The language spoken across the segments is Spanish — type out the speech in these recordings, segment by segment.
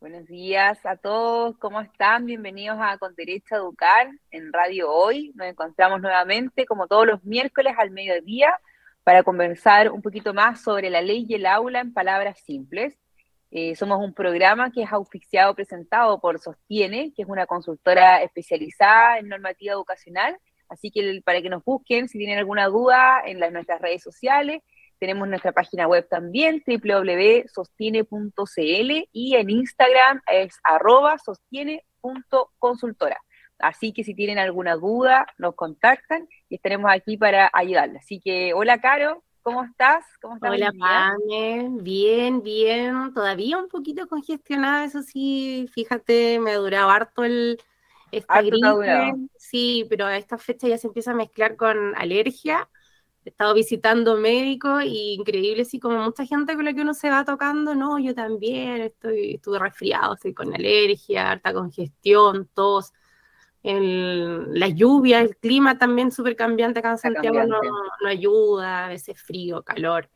Buenos días a todos, ¿cómo están? Bienvenidos a Con Derecho a Educar en Radio Hoy. Nos encontramos nuevamente, como todos los miércoles al mediodía, para conversar un poquito más sobre la ley y el aula en palabras simples. Eh, somos un programa que es auspiciado, presentado por Sostiene, que es una consultora especializada en normativa educacional. Así que para que nos busquen, si tienen alguna duda, en las, nuestras redes sociales. Tenemos nuestra página web también, www.sostiene.cl, y en Instagram es arroba sostiene.consultora. Así que si tienen alguna duda, nos contactan y estaremos aquí para ayudarles. Así que, hola, Caro, ¿cómo estás? ¿Cómo estás hola, Pame, bien, bien, todavía un poquito congestionada, eso sí, fíjate, me ha durado harto el... Esta gripe, sí, pero a esta fecha ya se empieza a mezclar con alergia. He estado visitando médicos y increíble, sí, como mucha gente con la que uno se va tocando, no, yo también estoy, estuve resfriado, estoy con alergia, harta congestión, tos el, la lluvia, el clima también súper cambiante acá en Santiago no, no, ayuda, a veces frío, calor.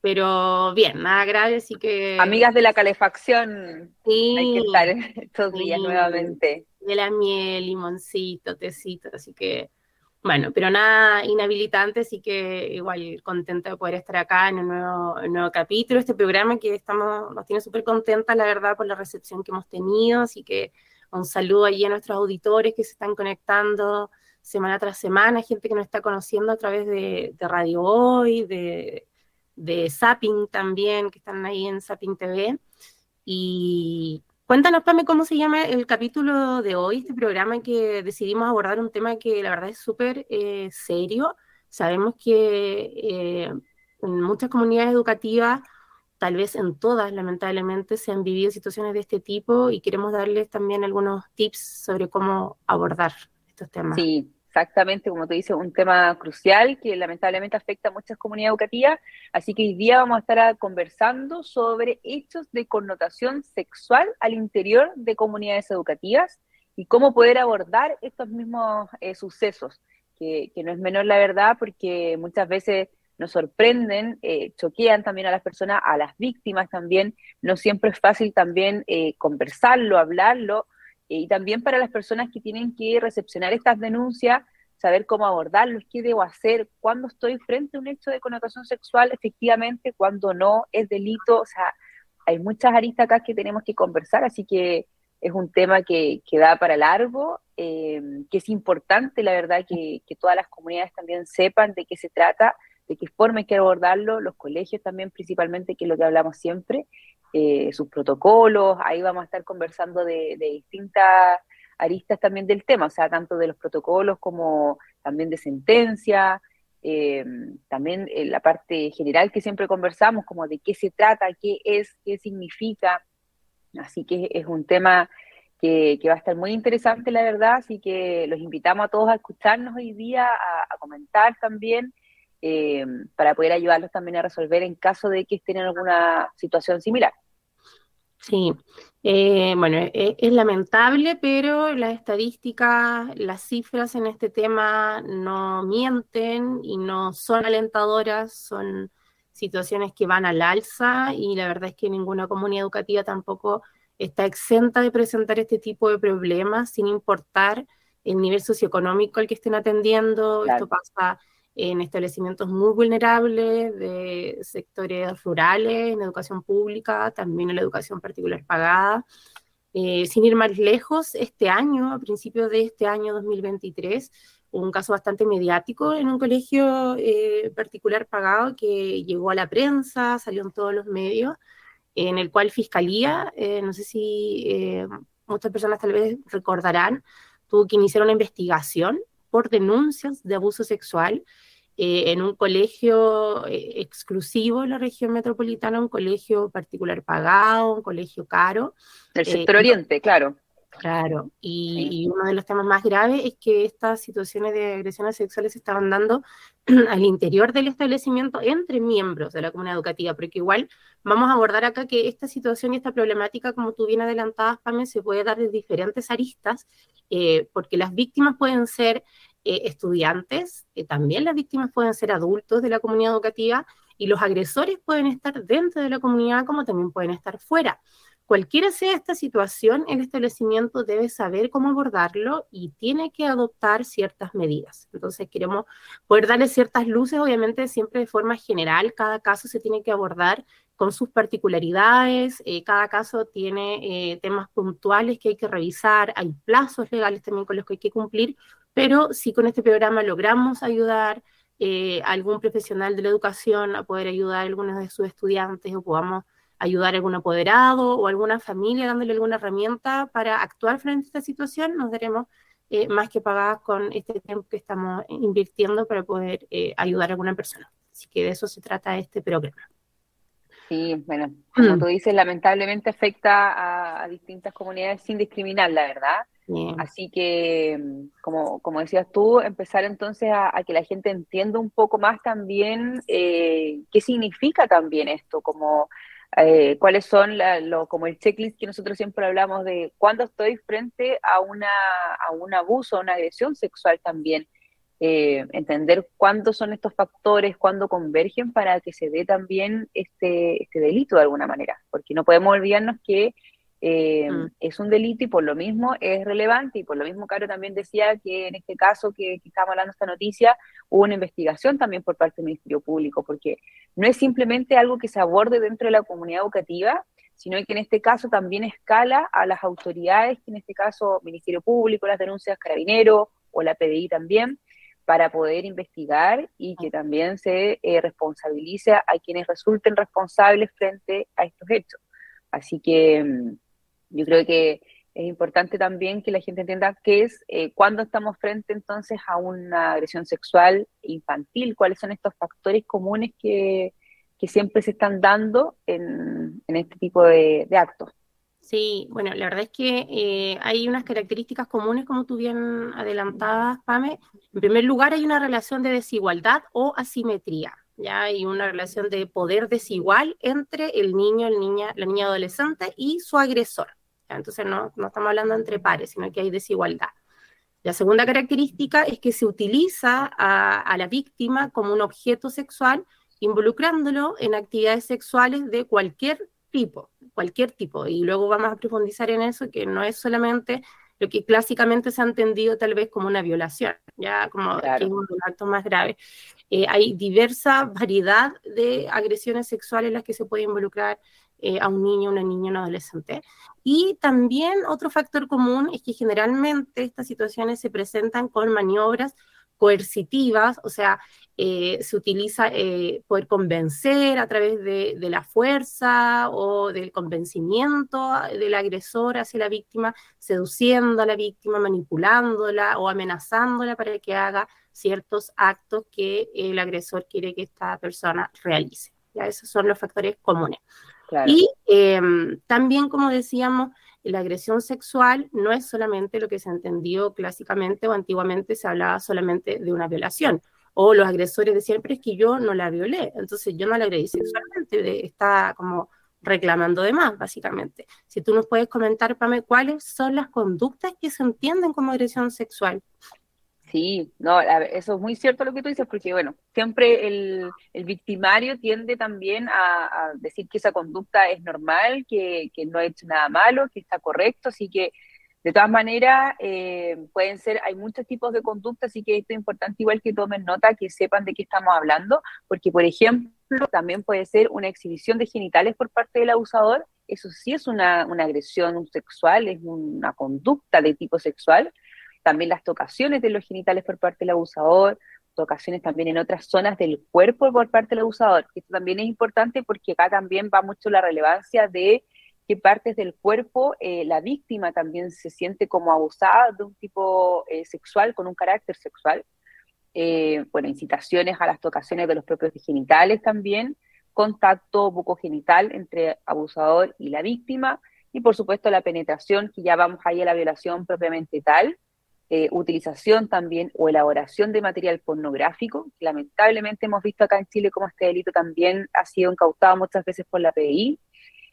Pero bien, nada grave, así que... Amigas de la calefacción, sí, hay que estar estos días nuevamente. De la miel, limoncito, tecito, así que... Bueno, pero nada inhabilitante, así que igual contenta de poder estar acá en un nuevo, nuevo capítulo, este programa que estamos, nos tiene súper contentas, la verdad, por la recepción que hemos tenido, así que un saludo allí a nuestros auditores que se están conectando semana tras semana, gente que nos está conociendo a través de, Radio Hoy, de, de Zapping también, que están ahí en Zapping TV. Y cuéntanos, Pame, cómo se llama el capítulo de hoy, este programa que decidimos abordar un tema que la verdad es súper eh, serio. Sabemos que eh, en muchas comunidades educativas tal vez en todas, lamentablemente, se han vivido situaciones de este tipo y queremos darles también algunos tips sobre cómo abordar estos temas. Sí, exactamente, como tú dices, un tema crucial que lamentablemente afecta a muchas comunidades educativas, así que hoy día vamos a estar conversando sobre hechos de connotación sexual al interior de comunidades educativas y cómo poder abordar estos mismos eh, sucesos, que, que no es menor la verdad, porque muchas veces nos sorprenden, eh, choquean también a las personas, a las víctimas también. No siempre es fácil también eh, conversarlo, hablarlo, eh, y también para las personas que tienen que recepcionar estas denuncias, saber cómo abordarlos, qué debo hacer, cuándo estoy frente a un hecho de connotación sexual, efectivamente, cuando no es delito. O sea, hay muchas aristas acá que tenemos que conversar, así que es un tema que, que da para largo, que es importante, la verdad, que, que todas las comunidades también sepan de qué se trata de qué forma hay que abordarlo, los colegios también principalmente, que es lo que hablamos siempre, eh, sus protocolos, ahí vamos a estar conversando de, distintas aristas también del tema, o sea, tanto de los protocolos como también de sentencia, eh, también en la parte general que siempre conversamos, como de qué se trata, qué es, qué significa, así que es un tema que, va a estar muy interesante, la verdad, así que los invitamos a todos a escucharnos hoy día, a comentar también, eh, para poder ayudarlos también a resolver en caso de que estén en alguna situación similar. Sí, eh, bueno, e, es, lamentable, pero las estadísticas, las cifras en este tema no mienten y no son alentadoras, son situaciones que van al alza y la verdad es que ninguna comunidad educativa tampoco está exenta de presentar este tipo de problemas sin importar el nivel socioeconómico al que estén atendiendo. Esto pasa en establecimientos muy vulnerables de sectores rurales, en educación pública, también en la educación particular pagada. Eh, sin ir más lejos, este año, a principios de este año 2023, un caso bastante mediático en un colegio eh, particular pagado que llegó a la prensa, salió en todos los medios, en el cual Fiscalía, eh, no sé si muchas personas tal vez recordarán, tuvo que iniciar una investigación por denuncias de abuso sexual eh, en un colegio eh, exclusivo en la región metropolitana, un colegio particular pagado, un colegio caro. El eh, sector oriente, claro. Claro, y, uno de los temas más graves es que estas situaciones de agresiones sexuales se estaban dando al interior del establecimiento entre miembros de la comunidad educativa, porque igual vamos a abordar acá que esta situación y esta problemática, como tú bien adelantabas, Pame, se puede dar de diferentes aristas, porque las víctimas pueden ser eh, estudiantes, eh, también las víctimas pueden ser adultos de la comunidad educativa y los agresores pueden estar dentro de la comunidad como también pueden estar fuera. cualquiera sea esta situación, el establecimiento debe saber cómo abordarlo y tiene que adoptar ciertas medidas. Entonces, queremos poder darle ciertas luces, obviamente, siempre de forma general. Cada caso se tiene que abordar con sus particularidades, eh, cada caso tiene eh, temas puntuales que hay que revisar, hay plazos legales también con los que hay que cumplir, pero si con este programa logramos ayudar eh, a algún profesional de la educación a poder ayudar a algunos de sus estudiantes o podamos ayudar a algún apoderado o alguna familia dándole alguna herramienta para actuar frente a esta situación, nos daremos más que pagadas con este tiempo que estamos invirtiendo para poder ayudar a alguna persona. Así que de eso se trata este programa. Sí, bueno, como mm. tú dices, lamentablemente afecta a, distintas comunidades sin discriminar, la verdad. Así que, como, como decías tú, empezar entonces a, que la gente entienda un poco más también eh, qué significa también esto, como eh, cuáles son lo, como el checklist que nosotros siempre hablamos de cuando estoy frente a, una, a un abuso, a una agresión sexual también. Eh, entender cuándo son estos factores, cuándo convergen para que se dé también este, este delito de alguna manera, porque no podemos olvidarnos que eh, mm. es un delito y por lo mismo es relevante y por lo mismo Caro también decía que en este caso que, que estamos hablando esta noticia hubo una investigación también por parte del Ministerio Público, porque no es simplemente algo que se aborde dentro de la comunidad educativa, sino que en este caso también escala a las autoridades, que en este caso Ministerio Público, las denuncias Carabineros o la PDI también, para poder investigar y que también se eh, responsabilice a quienes resulten responsables frente a estos hechos. Así que mm, yo creo que es importante también que la gente entienda qué es eh, cuando estamos frente entonces a una agresión sexual infantil, cuáles son estos factores comunes que, siempre se están dando en, este tipo de actos. Sí, bueno, la verdad es que eh, hay unas características comunes, como tú bien adelantabas, Pame. En primer lugar, hay una relación de desigualdad o asimetría. Ya hay una relación de poder desigual entre el niño, el niña, la niña adolescente y su agresor. Entonces no, no estamos hablando entre pares, sino que hay desigualdad. La segunda característica es que se utiliza a, a la víctima como un objeto sexual, involucrándolo en actividades sexuales de cualquier tipo, cualquier tipo. Y luego vamos a profundizar en eso, que no es solamente lo que clásicamente se ha entendido tal vez como una violación, ya como que es un acto más grave. Eh, hay diversa variedad de agresiones sexuales en las que se puede involucrar eh, a un niño, una niña, un adolescente. Y también otro factor común es que generalmente estas situaciones se presentan con maniobras coercitivas, o sea, eh, se utiliza eh, poder convencer a través de, la fuerza o del convencimiento del agresor hacia la víctima, seduciendo a la víctima, manipulándola o amenazándola para que haga ciertos actos que el agresor quiere que esta persona realice. ¿ya? Esos son los factores comunes. Y em, también, como decíamos, la agresión sexual no es solamente lo que se entendió clásicamente o antiguamente se hablaba solamente de una violación. O los agresores decían, pero es que yo no la violé, entonces yo no la agredí sexualmente, está como reclamando de más, básicamente. Si tú nos puedes comentar, Pame, cuáles son las conductas que se entienden como agresión sexual. Sí, no, eso es muy cierto lo que tú dices, porque bueno, siempre el, victimario tiende también a, decir que esa conducta es normal, que, no ha hecho nada malo, que está correcto, así que de todas maneras eh, pueden ser, hay muchos tipos de conducta, así que esto es importante igual que tomen nota, que sepan de qué estamos hablando, porque por ejemplo también puede ser una exhibición de genitales por parte del abusador, eso sí es una, una agresión sexual, es una conducta de tipo sexual, también las tocaciones de los genitales por parte del abusador, tocaciones también en otras zonas del cuerpo por parte del abusador. Esto también es importante porque acá también va mucho la relevancia de qué partes del cuerpo eh, la víctima también se siente como abusada de un tipo eh, sexual, con un carácter sexual. Eh, bueno, incitaciones a las tocaciones de los propios genitales también, contacto bucogenital entre abusador y la víctima, y por supuesto la penetración, que ya vamos ahí a la violación propiamente tal, eh, utilización también o elaboración de material pornográfico. Lamentablemente hemos visto acá en Chile cómo este delito también ha sido incautado muchas veces por la PDI.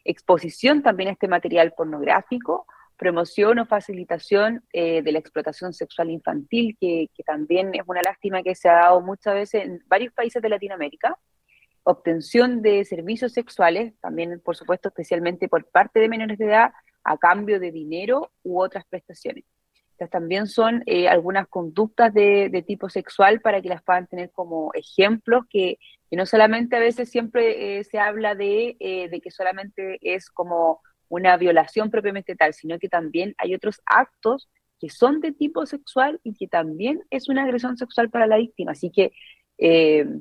Exposición también a este material pornográfico, promoción o facilitación eh, de la explotación sexual infantil, que, también es una lástima que se ha dado muchas veces en varios países de Latinoamérica. obtención de servicios sexuales, también por supuesto especialmente por parte de menores de edad, a cambio de dinero u otras prestaciones. Estas también son eh, algunas conductas de, tipo sexual para que las puedan tener como ejemplos, que, no solamente a veces siempre eh, se habla de, eh, de que solamente es como una violación propiamente tal, sino que también hay otros actos que son de tipo sexual y que también es una agresión sexual para la víctima. Así que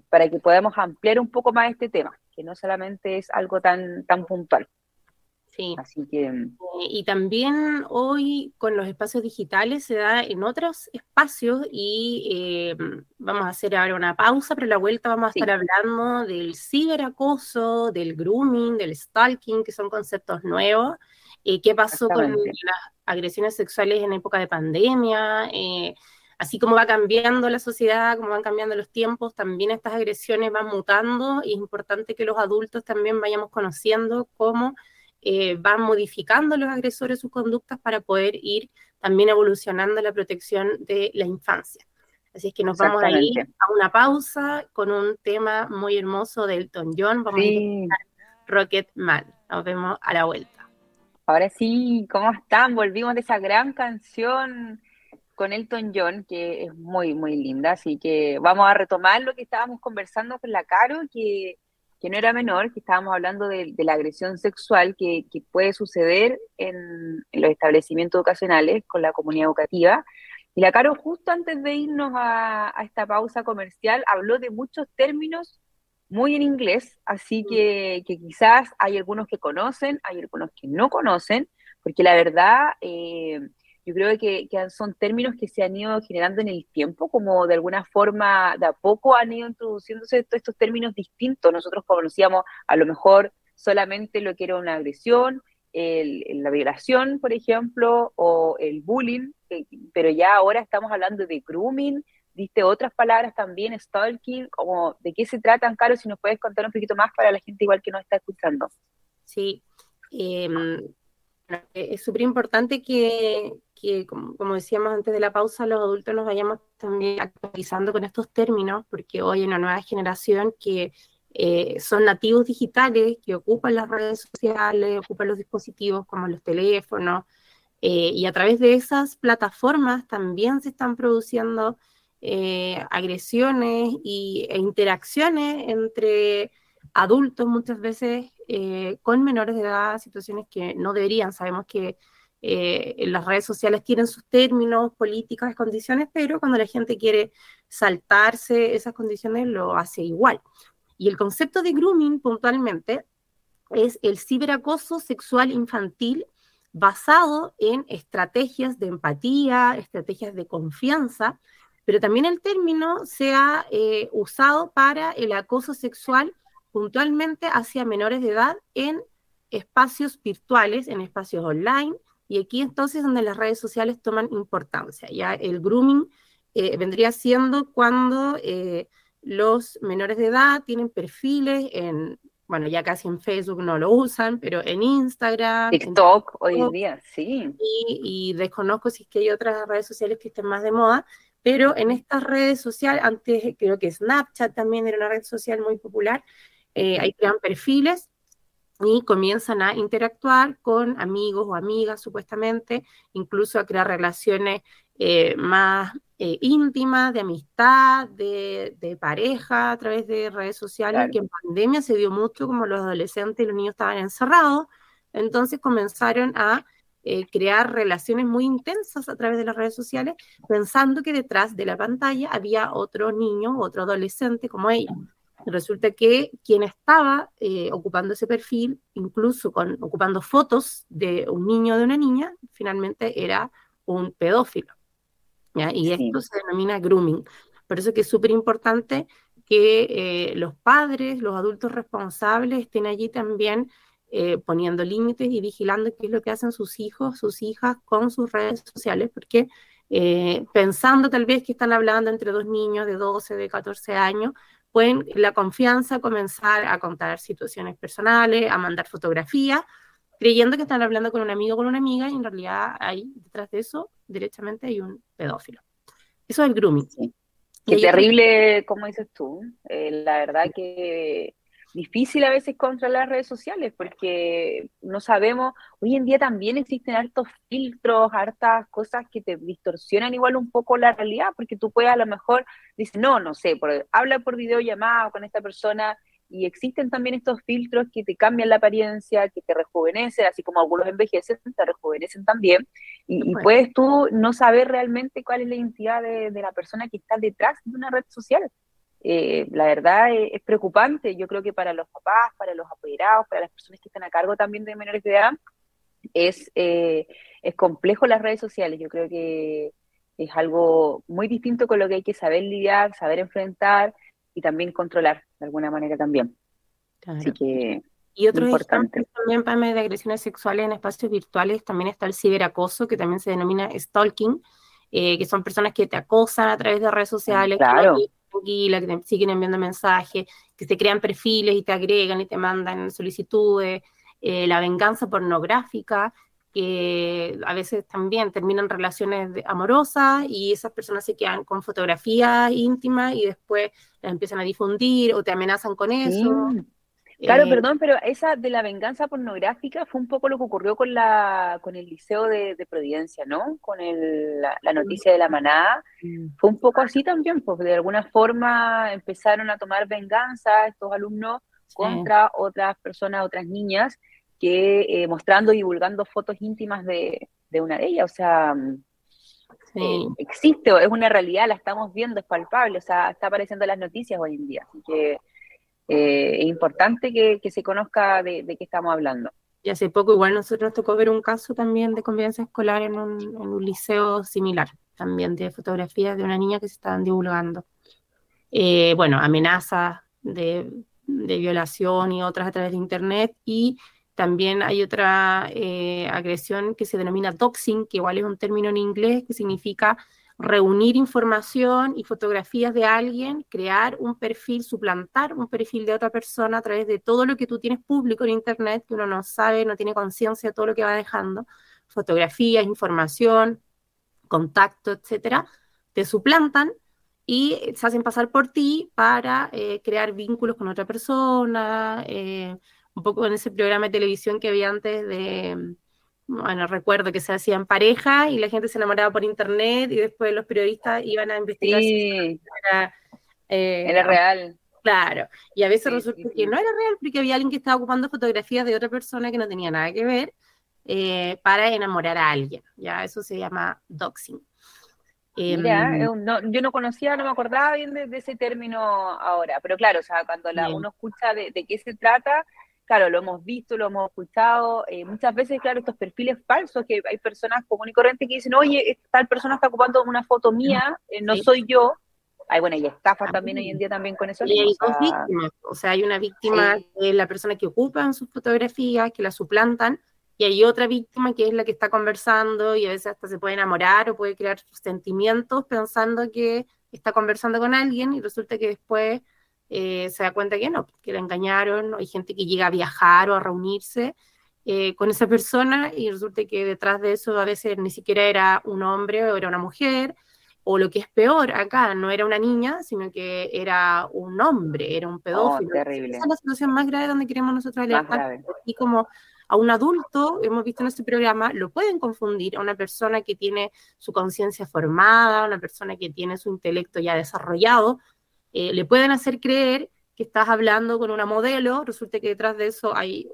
para que podamos ampliar un poco más este tema, que no solamente es algo tan, tan puntual. Sí. Así que... Eh, y también hoy con los espacios digitales se da en otros espacios y eh, vamos a hacer ahora una pausa, pero a la vuelta vamos a estar hablando del ciberacoso, del grooming, del stalking, que son conceptos nuevos. Eh, ¿Qué pasó con las agresiones sexuales en época de pandemia? así como va cambiando la sociedad, como van cambiando los tiempos, también estas agresiones van mutando y es importante que los adultos también vayamos conociendo cómo eh, van modificando los agresores sus conductas para poder ir también evolucionando la protección de la infancia. Así es que nos vamos a ir a una pausa con un tema muy hermoso de Elton John. Vamos a escuchar Rocket Man. Nos vemos a la vuelta. Ahora sí, ¿cómo están? Volvimos de esa gran canción con Elton John, que es muy, muy linda. Así que vamos a retomar lo que estábamos conversando con la Caro, que que no era menor, que estábamos hablando de, la agresión sexual que, puede suceder en, los establecimientos educacionales con la comunidad educativa. Y la Caro, justo antes de irnos a, esta pausa comercial, habló de muchos términos muy en inglés, así mm. que, quizás hay algunos que conocen, hay algunos que no conocen, porque la verdad... Eh, yo creo que, son términos que se han ido generando en el tiempo, como de alguna forma de a poco han ido introduciéndose estos términos distintos. Nosotros conocíamos a lo mejor solamente lo que era una agresión, la violación, por ejemplo, o el bullying, eh, pero ya ahora estamos hablando de grooming, diste otras palabras también, stalking, como de qué se tratan, Caro, si nos puedes contar un poquito más para la gente igual que nos está escuchando. Sí, em, es súper importante que, como, decíamos antes de la pausa, los adultos nos vayamos también actualizando con estos términos, porque hoy hay una nueva generación que eh, son nativos digitales, que ocupan las redes sociales, ocupan los dispositivos como los teléfonos, eh, y a través de esas plataformas también se están produciendo eh, agresiones y, e interacciones entre adultos muchas veces con menores de edad, situaciones que no deberían. Sabemos que eh, las redes sociales tienen sus términos, políticas, condiciones, pero cuando la gente quiere saltarse esas condiciones lo hace igual. Y el concepto de grooming puntualmente es el ciberacoso sexual infantil basado en estrategias de empatía, estrategias de confianza, pero también el término se ha eh, usado para el acoso sexual puntualmente hacia menores de edad en espacios virtuales, en espacios online, y aquí entonces donde las redes sociales toman importancia. Ya el grooming eh, vendría siendo cuando eh, los menores de edad tienen perfiles en, bueno, ya casi en Facebook no lo usan, pero en Instagram. TikTok, hoy en día, sí. Y, desconozco si es que hay otras redes sociales que estén más de moda, pero en estas redes sociales, antes creo que Snapchat también era una red social muy popular, eh, ahí crean perfiles y comienzan a interactuar con amigos o amigas supuestamente, incluso a crear relaciones eh, más eh, íntimas, de amistad, de, pareja a través de redes sociales, que en pandemia se dio mucho como los adolescentes y los niños estaban encerrados, entonces comenzaron a eh, crear relaciones muy intensas a través de las redes sociales, pensando que detrás de la pantalla había otro niño, otro adolescente como ellos. Resulta que quien estaba eh, ocupando ese perfil, incluso con, ocupando fotos de un niño o de una niña, finalmente era un pedófilo. Y esto se denomina grooming. Por eso que es súper importante que eh, los padres, los adultos responsables estén allí también eh, poniendo límites y vigilando qué es lo que hacen sus hijos, sus hijas con sus redes sociales, porque pensando tal vez que están hablando entre dos niños de 12, de 14 años, pueden la confianza comenzar a contar situaciones personales, a mandar fotografías, creyendo que están hablando con un amigo o con una amiga y en realidad hay detrás de eso, directamente hay un pedófilo. Eso es el grooming. Qué terrible, como dices tú. Eh, la verdad que difícil a veces contra las redes sociales porque no sabemos, hoy en día también existen hartos filtros, hartas cosas que te distorsionan igual un poco la realidad, porque tú puedes a lo mejor decir, no, no sé, por, habla por videollamada con esta persona y existen también estos filtros que te cambian la apariencia, que te rejuvenecen, así como algunos envejecen, te rejuvenecen también, y, puedes tú no saber realmente cuál es la identidad de la persona que está detrás de una red social. Eh, la verdad es, preocupante. Yo creo que para los papás, para los apoderados, para las personas que están a cargo también de menores de edad, es, eh, es complejo las redes sociales. Yo creo que es algo muy distinto con lo que hay que saber lidiar, saber enfrentar y también controlar de alguna manera también. Así que y otros importante. también para de agresiones sexuales en espacios virtuales también está el ciberacoso, que también se denomina stalking, eh, que son personas que te acosan a través de redes sociales, claro que te siguen enviando mensajes, que se crean perfiles y te agregan y te mandan solicitudes, eh, la venganza pornográfica, que a veces también terminan relaciones amorosas y esas personas se quedan con fotografías íntimas y después las empiezan a difundir o te amenazan con eso. Claro, eh, perdón, pero esa de la venganza pornográfica fue un poco lo que ocurrió con la con el liceo de, Providencia, ¿no? Con el, la, noticia de la manada. Fue un poco así también, porque de alguna forma empezaron a tomar venganza estos alumnos contra otras personas, otras niñas, que eh, mostrando y divulgando fotos íntimas de, una de ellas. O sea, eh, existe, es una realidad, la estamos viendo, es palpable, o sea, está apareciendo en las noticias hoy en día. Así que eh, es importante que, se conozca de, qué estamos hablando. Y hace poco igual nosotros nos tocó ver un caso también de convivencia escolar en un, liceo similar, también de fotografías de una niña que se estaban divulgando. Eh, bueno, amenazas de, violación y otras a través de Internet y también hay otra eh, agresión que se denomina doxing, que igual es un término en inglés que significa reunir información y fotografías de alguien, crear un perfil, suplantar un perfil de otra persona a través de todo lo que tú tienes público en Internet, que uno no sabe, no tiene conciencia de todo lo que va dejando, fotografías, información, contacto, etcétera, te suplantan y se hacen pasar por ti para eh, crear vínculos con otra persona, eh, un poco en ese programa de televisión que había antes de bueno, recuerdo que se hacían pareja y la gente se enamoraba por internet y después los periodistas iban a investigar si era, eh, era real. Claro, y a veces resulta que no era real porque había alguien que estaba ocupando fotografías de otra persona que no tenía nada que ver eh, para enamorar a alguien, ya eso se llama doxing. Mira, em, yo no conocía, no me acordaba bien de, ese término ahora, pero claro, o sea, cuando la, uno escucha de, de, qué se trata, claro, lo hemos visto, lo hemos escuchado, eh, muchas veces, claro, estos perfiles falsos, que hay personas común y corriente que dicen, oye, tal persona está ocupando una foto mía, eh, no soy yo. Ay, bueno, y estafa también hoy en día también con eso. Y hay dos víctimas, o sea, hay una víctima que es la persona que ocupa sus fotografías, que la suplantan, y hay otra víctima que es la que está conversando y a veces hasta se puede enamorar o puede crear sentimientos pensando que está conversando con alguien y resulta que después eh, se da cuenta que no, que la engañaron, hay gente que llega a viajar o a reunirse eh, con esa persona y resulta que detrás de eso a veces ni siquiera era un hombre o era una mujer, o lo que es peor acá, no era una niña, sino que era un hombre, era un pedófilo. Oh, terrible. Esa es la situación más grave donde queremos nosotros alertar. Y como a un adulto, hemos visto en este programa, lo pueden confundir a una persona que tiene su conciencia formada, una persona que tiene su intelecto ya desarrollado, eh, le pueden hacer creer que estás hablando con una modelo, resulta que detrás de eso hay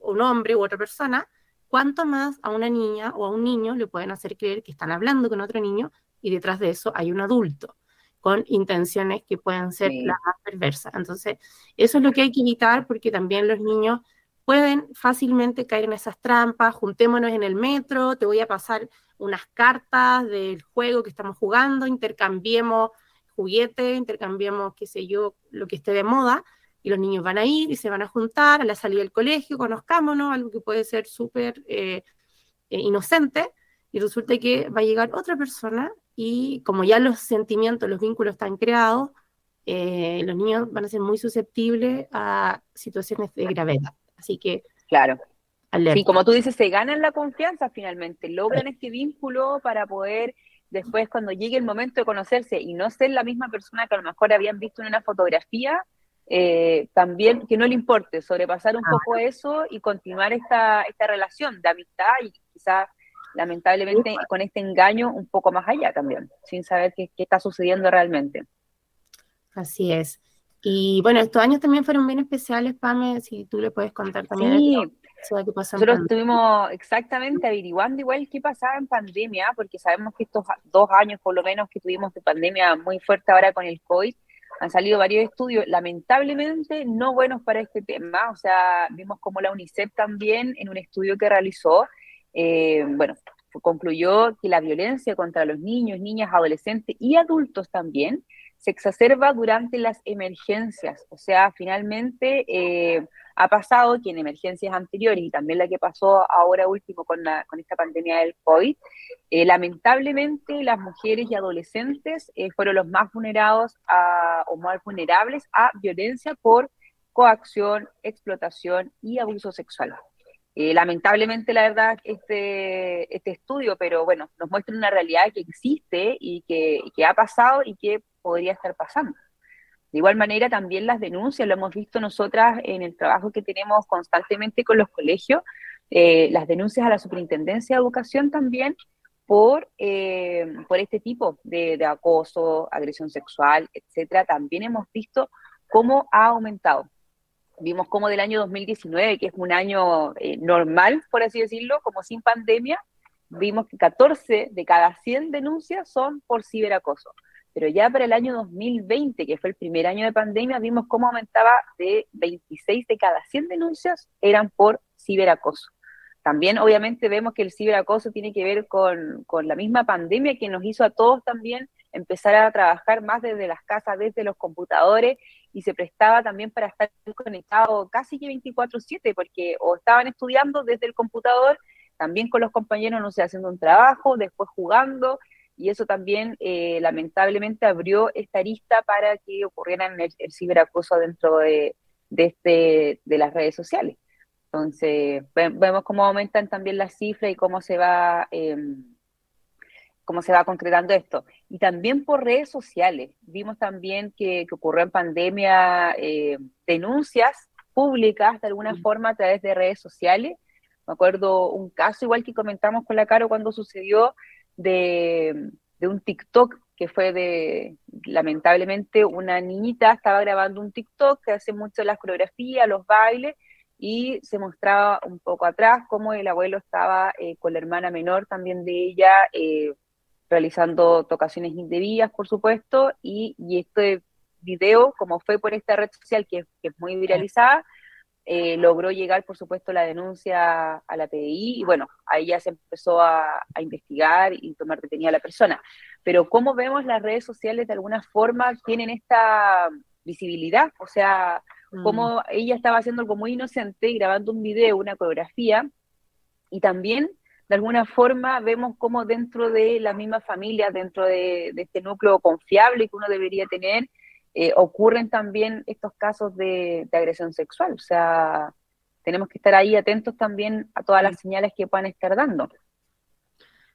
un hombre u otra persona, cuánto más a una niña o a un niño le pueden hacer creer que están hablando con otro niño y detrás de eso hay un adulto con intenciones que pueden ser las más perversas. Entonces, eso es lo que hay que evitar porque también los niños pueden fácilmente caer en esas trampas, juntémonos en el metro, te voy a pasar unas cartas del juego que estamos jugando, intercambiemos juguete, intercambiamos, qué sé yo, lo que esté de moda, y los niños van a ir y se van a juntar a la salida del colegio, conozcámonos, algo que puede ser súper eh, eh, inocente, y resulta que va a llegar otra persona y como ya los sentimientos, los vínculos están creados, eh, los niños van a ser muy susceptibles a situaciones de gravedad. Así que... Claro. Y como tú dices, se ganan la confianza finalmente, logran este vínculo para poder después cuando llegue el momento de conocerse y no ser la misma persona que a lo mejor habían visto en una fotografía, eh, también que no le importe sobrepasar un ah. poco eso y continuar esta, esta relación de amistad y quizás lamentablemente con este engaño un poco más allá también, sin saber qué, qué está sucediendo realmente. Así es. Y bueno, estos años también fueron bien especiales, Pame, si tú le puedes contar también. Sí, nosotros estuvimos exactamente averiguando igual qué pasaba en pandemia, porque sabemos que estos dos años por lo menos que tuvimos de pandemia muy fuerte ahora con el COVID, han salido varios estudios, lamentablemente no buenos para este tema, o sea, vimos como la UNICEF también en un estudio que realizó, eh, bueno, concluyó que la violencia contra los niños, niñas, adolescentes y adultos también se exacerba durante las emergencias. O sea, finalmente eh, ha pasado que en emergencias anteriores y también la que pasó ahora último con, la, con esta pandemia del COVID, eh, lamentablemente las mujeres y adolescentes eh, fueron los más vulnerados o más vulnerables a violencia por coacción, explotación y abuso sexual. Lamentablemente, la verdad, este, este estudio, pero bueno, nos muestra una realidad que existe y que, ha pasado y que podría estar pasando. De igual manera, también las denuncias, lo hemos visto nosotras en el trabajo que tenemos constantemente con los colegios, eh, las denuncias a la Superintendencia de Educación también por, eh, por este tipo de, acoso, agresión sexual, etcétera, también hemos visto cómo ha aumentado. Vimos cómo del año 2019, que es un año eh, normal, por así decirlo, como sin pandemia, vimos que 14 de cada 100 denuncias son por ciberacoso pero ya para el año 2020, que fue el primer año de pandemia, vimos cómo aumentaba de 26 de cada 100 denuncias eran por ciberacoso. También obviamente vemos que el ciberacoso tiene que ver con, con, la misma pandemia que nos hizo a todos también empezar a trabajar más desde las casas, desde los computadores, y se prestaba también para estar conectado casi que 24/7, porque o estaban estudiando desde el computador, también con los compañeros, no sé, haciendo un trabajo, después jugando, y eso también eh, lamentablemente abrió esta arista para que ocurriera el, ciberacoso dentro de, este, de las redes sociales. Entonces, vemos cómo aumentan también las cifras y cómo se va, em, cómo se va concretando esto. Y también por redes sociales. Vimos también que, ocurrió en pandemia eh, denuncias públicas de alguna forma a través de redes sociales. Me acuerdo un caso igual que comentamos con la Caro cuando sucedió de, un TikTok que fue de, lamentablemente, una niñita estaba grabando un TikTok que hace mucho las coreografías, los bailes, y se mostraba un poco atrás cómo el abuelo estaba eh, con la hermana menor también de ella, eh, realizando tocaciones indebidas, por supuesto, y, y este video, como fue por esta red social que, que es muy viralizada, eh, logró llegar, por supuesto, la denuncia a la PDI y bueno, ahí ya se empezó a, investigar y tomar detenida a la persona. Pero cómo vemos las redes sociales de alguna forma tienen esta visibilidad, o sea, cómo mm. ella estaba haciendo algo muy inocente, grabando un video, una coreografía, y también de alguna forma vemos cómo dentro de la misma familia, dentro de este núcleo confiable que uno debería tener, eh, ocurren también estos casos de, agresión sexual. O sea, tenemos que estar ahí atentos también a todas las señales que puedan estar dando.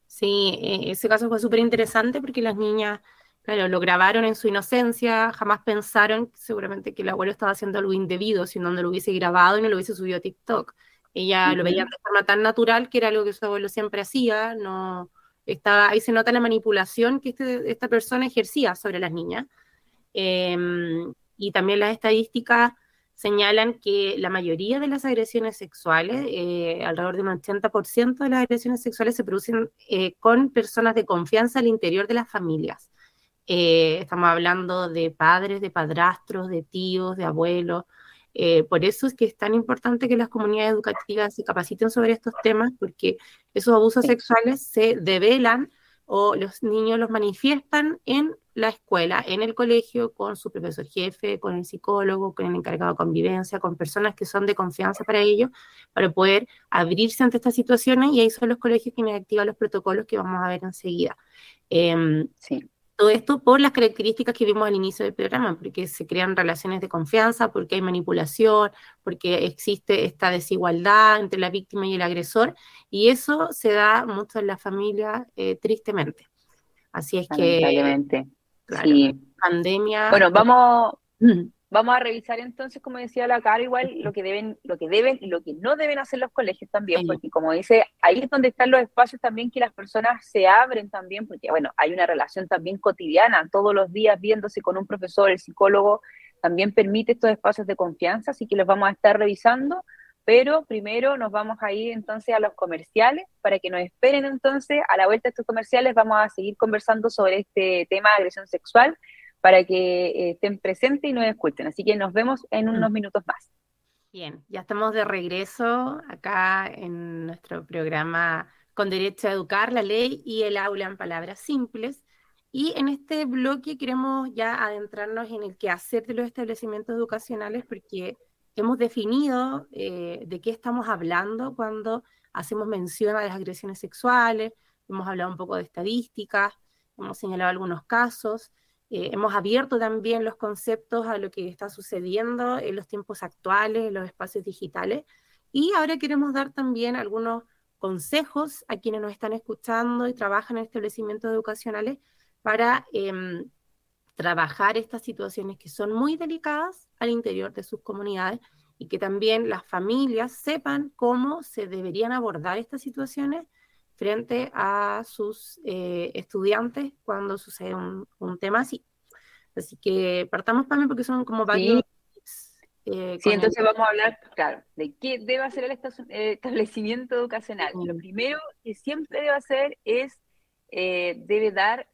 Sí, e, ese caso fue súper interesante porque las niñas, claro, lo grabaron en su inocencia, jamás pensaron seguramente que el abuelo estaba haciendo algo indebido, sino no lo hubiese grabado y no lo hubiese subido a TikTok. Ella lo veía de forma tan natural que era algo que su abuelo siempre hacía, no estaba, ahí se nota la manipulación que este, esta persona ejercía sobre las niñas. Em, y también las estadísticas señalan que la mayoría de las agresiones sexuales, eh, alrededor de un 80% de las agresiones sexuales se producen eh, con personas de confianza al interior de las familias. Eh, estamos hablando de padres, de padrastros, de tíos, de abuelos. Por eso es que es tan importante que las comunidades educativas se capaciten sobre estos temas, porque esos abusos sexuales se develan o los niños los manifiestan en la escuela, en el colegio, con su profesor jefe, con el psicólogo, con el encargado de convivencia, con personas que son de confianza para ellos, para poder abrirse ante estas situaciones y ahí son los colegios quienes activan los protocolos que vamos a ver enseguida. Em, sí. Todo esto por las características que vimos al inicio del programa, porque se crean relaciones de confianza, porque hay manipulación, porque existe esta desigualdad entre la víctima y el agresor, y eso se da mucho en la familia, eh, tristemente. Así es que sí. pandemia. Bueno, vamos, Vamos a revisar entonces, como decía la cara, igual lo que deben, lo que deben y lo que no deben hacer los colegios también, porque como dice, ahí es donde están los espacios también que las personas se abren también, porque bueno, hay una relación también cotidiana, todos los días viéndose con un profesor, el psicólogo, también permite estos espacios de confianza, así que los vamos a estar revisando, pero primero nos vamos a ir entonces a los comerciales, para que nos esperen entonces, a la vuelta de estos comerciales vamos a seguir conversando sobre este tema de agresión sexual, para que eh, estén presentes y nos escuchen. Así que nos vemos en unos mm. minutos más. Bien, ya estamos de regreso acá en nuestro programa con derecho a educar, la ley y el aula en palabras simples. Y en este bloque queremos ya adentrarnos en el quehacer de los establecimientos educacionales porque hemos definido eh, de qué estamos hablando cuando hacemos mención a las agresiones sexuales, hemos hablado un poco de estadísticas, hemos señalado algunos casos, eh, hemos abierto también los conceptos a lo que está sucediendo en los tiempos actuales, en los espacios digitales. Y ahora queremos dar también algunos consejos a quienes nos están escuchando y trabajan en establecimientos educacionales para em, trabajar estas situaciones que son muy delicadas al interior de sus comunidades y que también las familias sepan cómo se deberían abordar estas situaciones frente a sus eh, estudiantes cuando sucede un, tema así. Así que partamos también porque son como varios... Eh, sí, entonces vamos a hablar, claro, de qué debe hacer el establecimiento educacional. Lo primero que siempre debe hacer es, eh, debe dar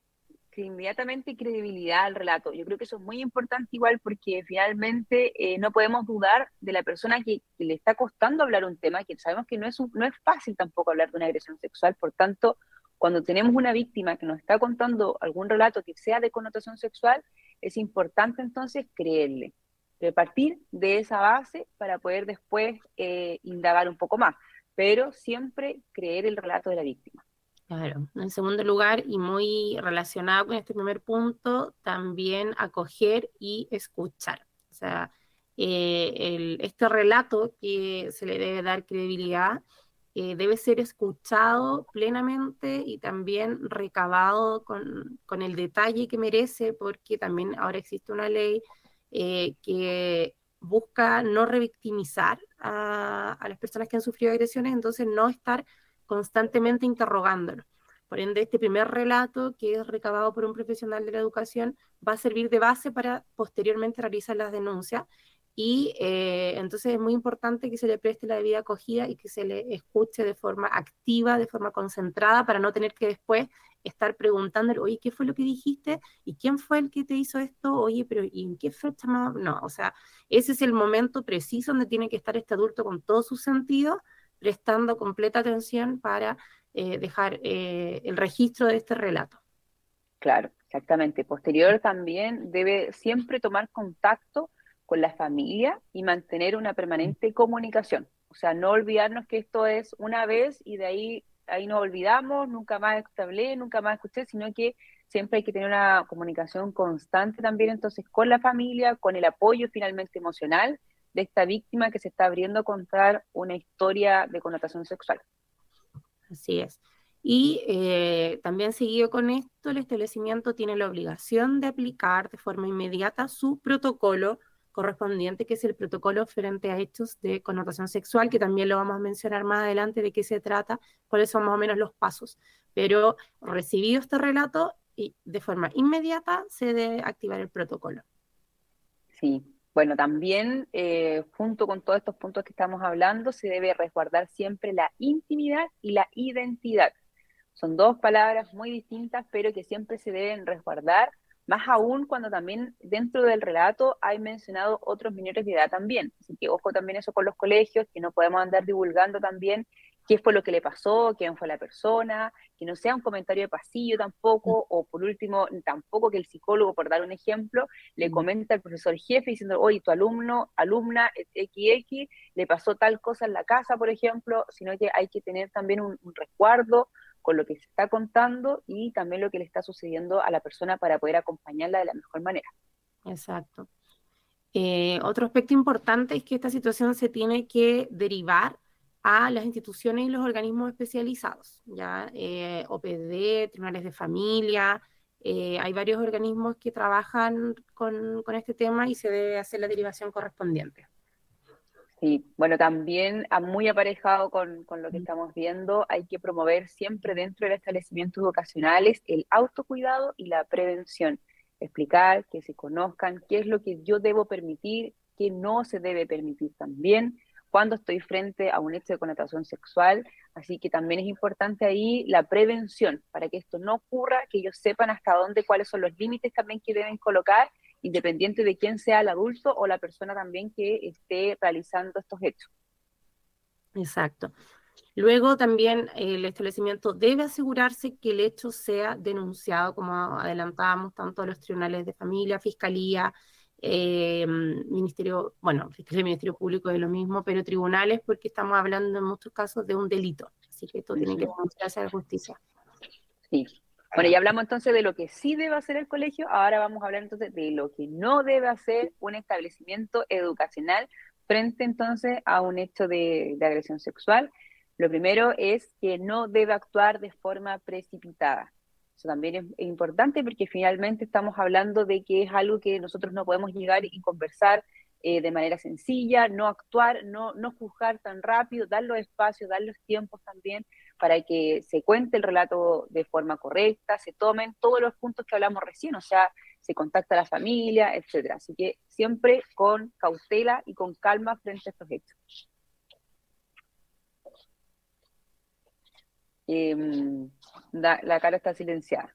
inmediatamente credibilidad al relato. Yo creo que eso es muy importante igual porque finalmente eh, no podemos dudar de la persona que, le está costando hablar un tema, que sabemos que no es, no es fácil tampoco hablar de una agresión sexual, por tanto, cuando tenemos una víctima que nos está contando algún relato que sea de connotación sexual, es importante entonces creerle, repartir de esa base para poder después eh, indagar un poco más, pero siempre creer el relato de la víctima. Claro. En segundo lugar, y muy relacionado con este primer punto, también acoger y escuchar. O sea, eh, este relato que se le debe dar credibilidad eh, debe ser escuchado plenamente y también recabado con, el detalle que merece, porque también ahora existe una ley eh, que busca no revictimizar a, a las personas que han sufrido agresiones, entonces no estar constantemente interrogándolo. Por ende, este primer relato, que es recabado por un profesional de la educación, va a servir de base para posteriormente realizar las denuncias. Y eh, entonces es muy importante que se le preste la debida acogida y que se le escuche de forma activa, de forma concentrada, para no tener que después estar preguntándole, oye, ¿qué fue lo que dijiste? ¿Y quién fue el que te hizo esto? Oye, pero ¿y en qué fecha más? No, o sea, ese es el momento preciso donde tiene que estar este adulto con todos sus sentidos prestando completa atención para eh, dejar eh, el registro de este relato. Claro, exactamente. Posterior también debe siempre tomar contacto con la familia y mantener una permanente comunicación. O sea, no olvidarnos que esto es una vez y de ahí, ahí nos olvidamos, nunca más hablé, nunca más escuché, sino que siempre hay que tener una comunicación constante también entonces con la familia, con el apoyo finalmente emocional de esta víctima que se está abriendo a contar una historia de connotación sexual. Así es. Y eh, también seguido con esto, el establecimiento tiene la obligación de aplicar de forma inmediata su protocolo correspondiente, que es el protocolo frente a hechos de connotación sexual, que también lo vamos a mencionar más adelante de qué se trata, cuáles son más o menos los pasos. Pero recibido este relato, y de forma inmediata se debe activar el protocolo. Sí, bueno, también eh, junto con todos estos puntos que estamos hablando, se debe resguardar siempre la intimidad y la identidad. Son dos palabras muy distintas, pero que siempre se deben resguardar, más aún cuando también dentro del relato hay mencionado otros menores de edad también. Así que ojo también eso con los colegios, que no podemos andar divulgando también qué fue lo que le pasó, quién fue la persona, que no sea un comentario de pasillo tampoco, o por último, tampoco que el psicólogo, por dar un ejemplo, le comenta al profesor jefe diciendo, oye, tu alumno, alumna XX, le pasó tal cosa en la casa, por ejemplo, sino que hay que tener también un, resguardo con lo que se está contando y también lo que le está sucediendo a la persona para poder acompañarla de la mejor manera. Exacto. Eh, otro aspecto importante es que esta situación se tiene que derivar a las instituciones y los organismos especializados, ya eh, OPD, tribunales de familia, eh, hay varios organismos que trabajan con, este tema y se debe hacer la derivación correspondiente. Sí, bueno, también muy aparejado con, con, lo que estamos viendo, hay que promover siempre dentro de los establecimientos educacionales el autocuidado y la prevención. Explicar, que se conozcan qué es lo que yo debo permitir, qué no se debe permitir también, cuando estoy frente a un hecho de connotación sexual. Así que también es importante ahí la prevención para que esto no ocurra, que ellos sepan hasta dónde, cuáles son los límites también que deben colocar, independiente de quién sea el adulto o la persona también que esté realizando estos hechos. Exacto. Luego también el establecimiento debe asegurarse que el hecho sea denunciado, como adelantábamos, tanto a los tribunales de familia, fiscalía, eh, ministerio, bueno, Fiscalía Ministerio Público es lo mismo, pero tribunales porque estamos hablando en muchos casos de un delito, así que esto tiene que demostrarse a la justicia. Sí. Bueno, ya hablamos entonces de lo que sí debe hacer el colegio, ahora vamos a hablar entonces de lo que no debe hacer un establecimiento educacional frente entonces a un hecho de, de agresión sexual. Lo primero es que no debe actuar de forma precipitada. Eso también es, importante porque finalmente estamos hablando de que es algo que nosotros no podemos llegar y conversar eh, de manera sencilla, no actuar, no, no juzgar tan rápido, dar los espacios, dar los tiempos también para que se cuente el relato de forma correcta, se tomen todos los puntos que hablamos recién, o sea, se contacta a la familia, etcétera. Así que siempre con cautela y con calma frente a estos hechos. Em, la cara está silenciada.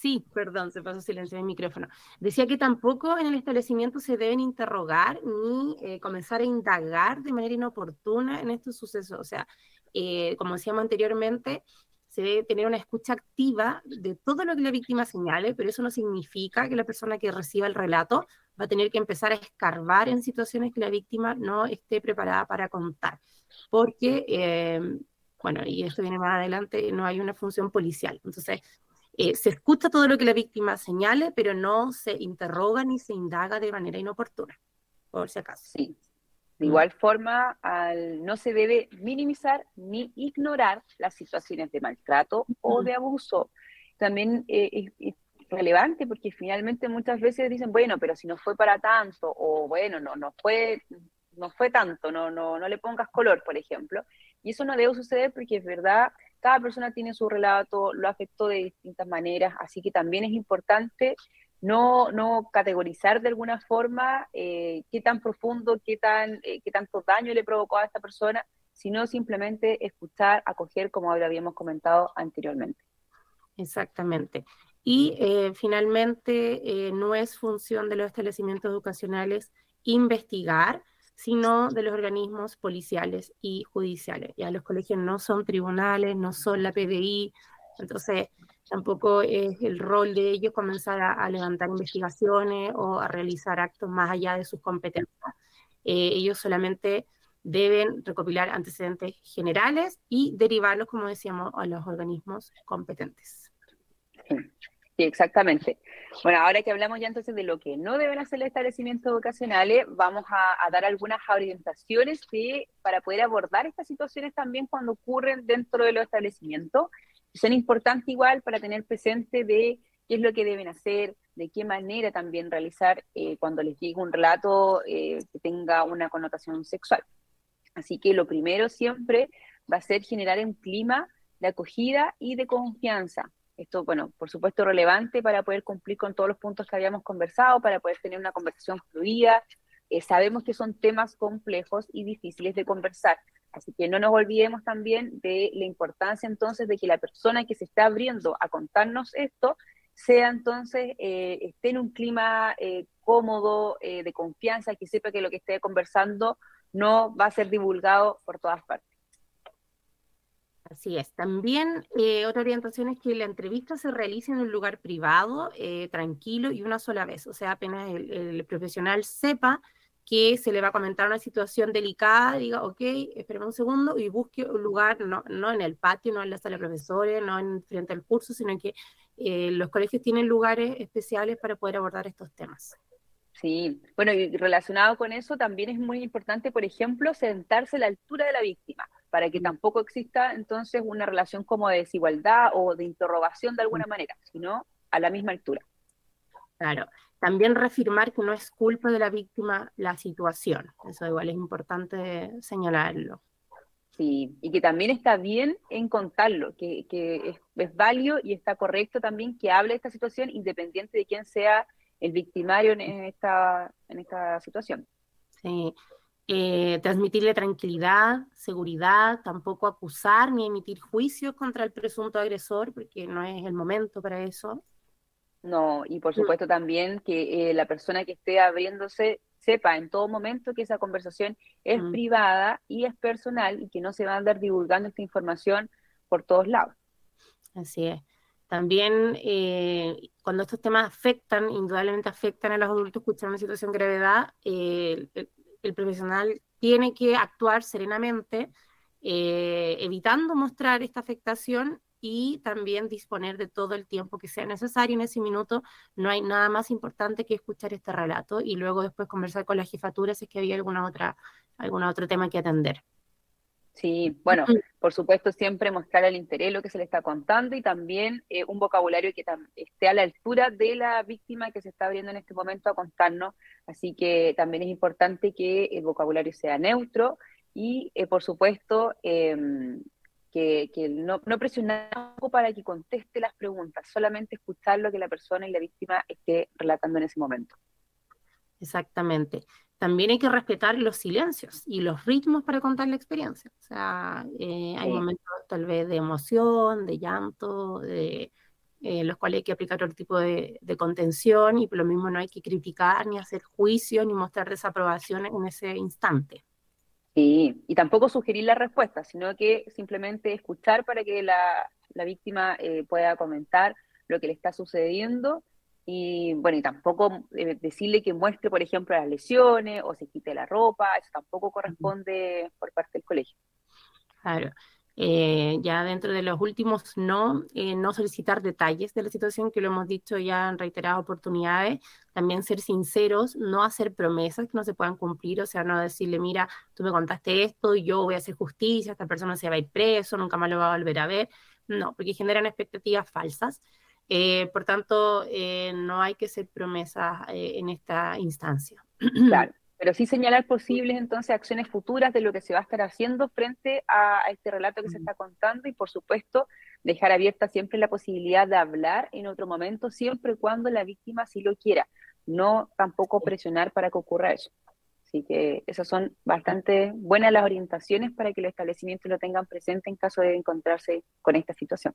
Sí, perdón, se pasó silencio en el micrófono. Decía que tampoco en el establecimiento se deben interrogar ni eh, comenzar a indagar de manera inoportuna en estos sucesos. O sea, eh, como decíamos anteriormente, se debe tener una escucha activa de todo lo que la víctima señale, pero eso no significa que la persona que reciba el relato va a tener que empezar a escarbar en situaciones que la víctima no esté preparada para contar, porque eh, bueno, y esto viene más adelante, no hay una función policial. Entonces, eh, se escucha todo lo que la víctima señale, pero no se interroga ni se indaga de manera inoportuna, por si acaso. Sí. De igual forma, no se debe minimizar ni ignorar las situaciones de maltrato o de abuso. También eh, es relevante porque finalmente muchas veces dicen, bueno, pero si no fue para tanto, o bueno, no, no fue, no fue tanto, no, no, no le pongas color, por ejemplo. Y eso no debe suceder porque es verdad, cada persona tiene su relato, lo afectó de distintas maneras, así que también es importante no, no categorizar de alguna forma eh, qué tan profundo, qué, tan, eh, qué tanto daño le provocó a esta persona, sino simplemente escuchar, acoger, como habíamos comentado anteriormente. Exactamente. Y eh, finalmente, no es función de los establecimientos educacionales investigar, sino de los organismos policiales y judiciales. Ya los colegios no son tribunales, no son la PDI, entonces tampoco es el rol de ellos comenzar a, levantar investigaciones o a realizar actos más allá de sus competencias. Eh, ellos solamente deben recopilar antecedentes generales y derivarlos, como decíamos, a los organismos competentes. Exactamente. Bueno, ahora que hablamos ya entonces de lo que no deben hacer los establecimientos educacionales, vamos a, dar algunas orientaciones para poder abordar estas situaciones también cuando ocurren dentro de los establecimientos. Son importantes igual para tener presente de qué es lo que deben hacer, de qué manera también realizar eh, cuando les llegue un relato eh, que tenga una connotación sexual. Así que lo primero siempre va a ser generar un clima de acogida y de confianza esto, bueno, por supuesto relevante para poder cumplir con todos los puntos que habíamos conversado, para poder tener una conversación fluida. Eh, sabemos que son temas complejos y difíciles de conversar, así que no nos olvidemos también de la importancia entonces de que la persona que se está abriendo a contarnos esto sea entonces, eh, esté en un clima eh, cómodo, de confianza, que sepa que lo que esté conversando no va a ser divulgado por todas partes. Así es. También eh, otra orientación es que la entrevista se realice en un lugar privado, eh, tranquilo y una sola vez. O sea, apenas el, profesional sepa que se le va a comentar una situación delicada, diga, ok, espérame un segundo y busque un lugar, no, no en el patio, no en la sala de profesores, no en frente al curso, sino que eh, los colegios tienen lugares especiales para poder abordar estos temas. Sí, bueno, y relacionado con eso también es muy importante, por ejemplo, sentarse a la altura de la víctima para que tampoco exista entonces una relación como de desigualdad o de interrogación de alguna manera, sino a la misma altura. Claro. También reafirmar que no es culpa de la víctima la situación. Eso igual es importante señalarlo. Sí, y que también está bien en contarlo, que, es, es, válido y está correcto también que hable de esta situación independiente de quién sea el victimario en esta, en esta situación. Sí, eh, transmitirle tranquilidad, seguridad, tampoco acusar ni emitir juicios contra el presunto agresor, porque no es el momento para eso. No, y por mm. supuesto también que eh, la persona que esté abriéndose sepa en todo momento que esa conversación es mm. privada y es personal y que no se va a andar divulgando esta información por todos lados. Así es. También eh, cuando estos temas afectan, indudablemente afectan a los adultos escuchar una situación de gravedad, eh, el, profesional tiene que actuar serenamente, evitando mostrar esta afectación y también disponer de todo el tiempo que sea necesario en ese minuto. No hay nada más importante que escuchar este relato y luego después conversar con la jefatura si es que había alguna otra, algún otro tema que atender. Sí, bueno, por supuesto siempre mostrar el interés lo que se le está contando y también eh, un vocabulario que esté a la altura de la víctima que se está abriendo en este momento a contarnos. Así que también es importante que el vocabulario sea neutro y, eh, por supuesto, em, que, no, no presionar para que conteste las preguntas, solamente escuchar lo que la persona y la víctima esté relatando en ese momento. Exactamente. También hay que respetar los silencios y los ritmos para contar la experiencia. O sea, eh, hay momentos tal vez de emoción, de llanto, de eh, los cuales hay que aplicar otro tipo de, de, contención y por lo mismo no hay que criticar ni hacer juicio ni mostrar desaprobación en ese instante. Sí, y tampoco sugerir la respuesta, sino que simplemente escuchar para que la, víctima eh, pueda comentar lo que le está sucediendo y bueno, y tampoco eh, decirle que muestre, por ejemplo, las lesiones o se quite la ropa, eso tampoco corresponde por parte del colegio. Claro. Eh, ya dentro de los últimos no, eh, no solicitar detalles de la situación, que lo hemos dicho ya en reiteradas oportunidades, también ser sinceros, no hacer promesas que no se puedan cumplir, o sea, no decirle, mira, tú me contaste esto, yo voy a hacer justicia, esta persona se va a ir preso, nunca más lo va a volver a ver, no, porque generan expectativas falsas. Eh, por tanto, no hay que hacer promesas en esta instancia. Claro pero sí señalar posibles entonces acciones futuras de lo que se va a estar haciendo frente a, este relato que se está contando y por supuesto dejar abierta siempre la posibilidad de hablar en otro momento, siempre y cuando la víctima sí lo quiera, no tampoco presionar para que ocurra eso. Así que esas son bastante buenas las orientaciones para que los establecimientos lo tengan presente en caso de encontrarse con esta situación.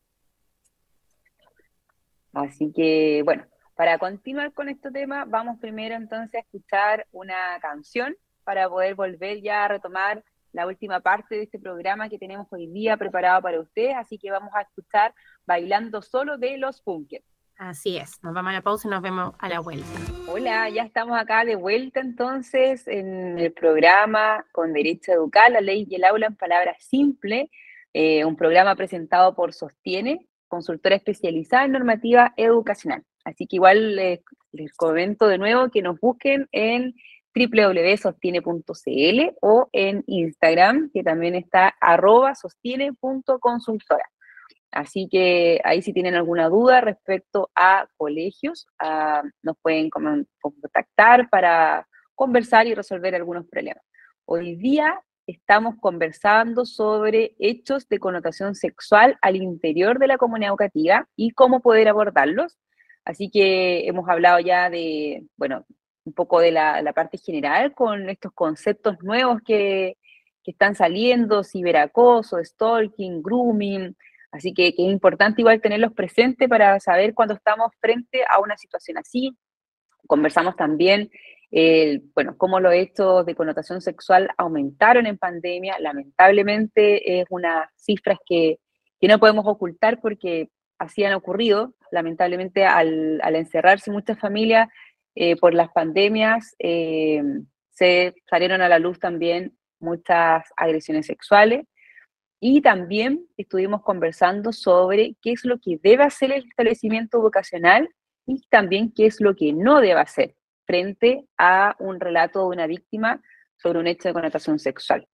Así que, bueno, para continuar con este tema, vamos primero entonces a escuchar una canción para poder volver ya a retomar la última parte de este programa que tenemos hoy día preparado para ustedes, así que vamos a escuchar Bailando Solo de los Punkers. Así es, nos vamos a la pausa y nos vemos a la vuelta. Hola, ya estamos acá de vuelta entonces en el programa con Derecho a Educar, la ley y el aula en palabras simples, eh, un programa presentado por Sostiene, consultora especializada en normativa educacional. Así que igual les, comento de nuevo que nos busquen en www.sostiene.cl o en Instagram, que también está arroba sostiene.consultora. Así que ahí si tienen alguna duda respecto a colegios, ah, nos pueden contactar para conversar y resolver algunos problemas. Hoy día estamos conversando sobre hechos de connotación sexual al interior de la comunidad educativa y cómo poder abordarlos. Así que hemos hablado ya de, bueno, un poco de la, parte general con estos conceptos nuevos que, están saliendo, ciberacoso, stalking, grooming. Así que, es importante igual tenerlos presentes para saber cuando estamos frente a una situación así. Conversamos también, bueno, cómo los hechos de connotación sexual aumentaron en pandemia. Lamentablemente es unas cifras que, no podemos ocultar porque así han ocurrido. Lamentablemente, al, encerrarse muchas familias eh, por las pandemias, eh, se salieron a la luz también muchas agresiones sexuales. Y también estuvimos conversando sobre qué es lo que debe hacer el establecimiento vocacional y también qué es lo que no debe hacer frente a un relato de una víctima sobre un hecho de connotación sexual.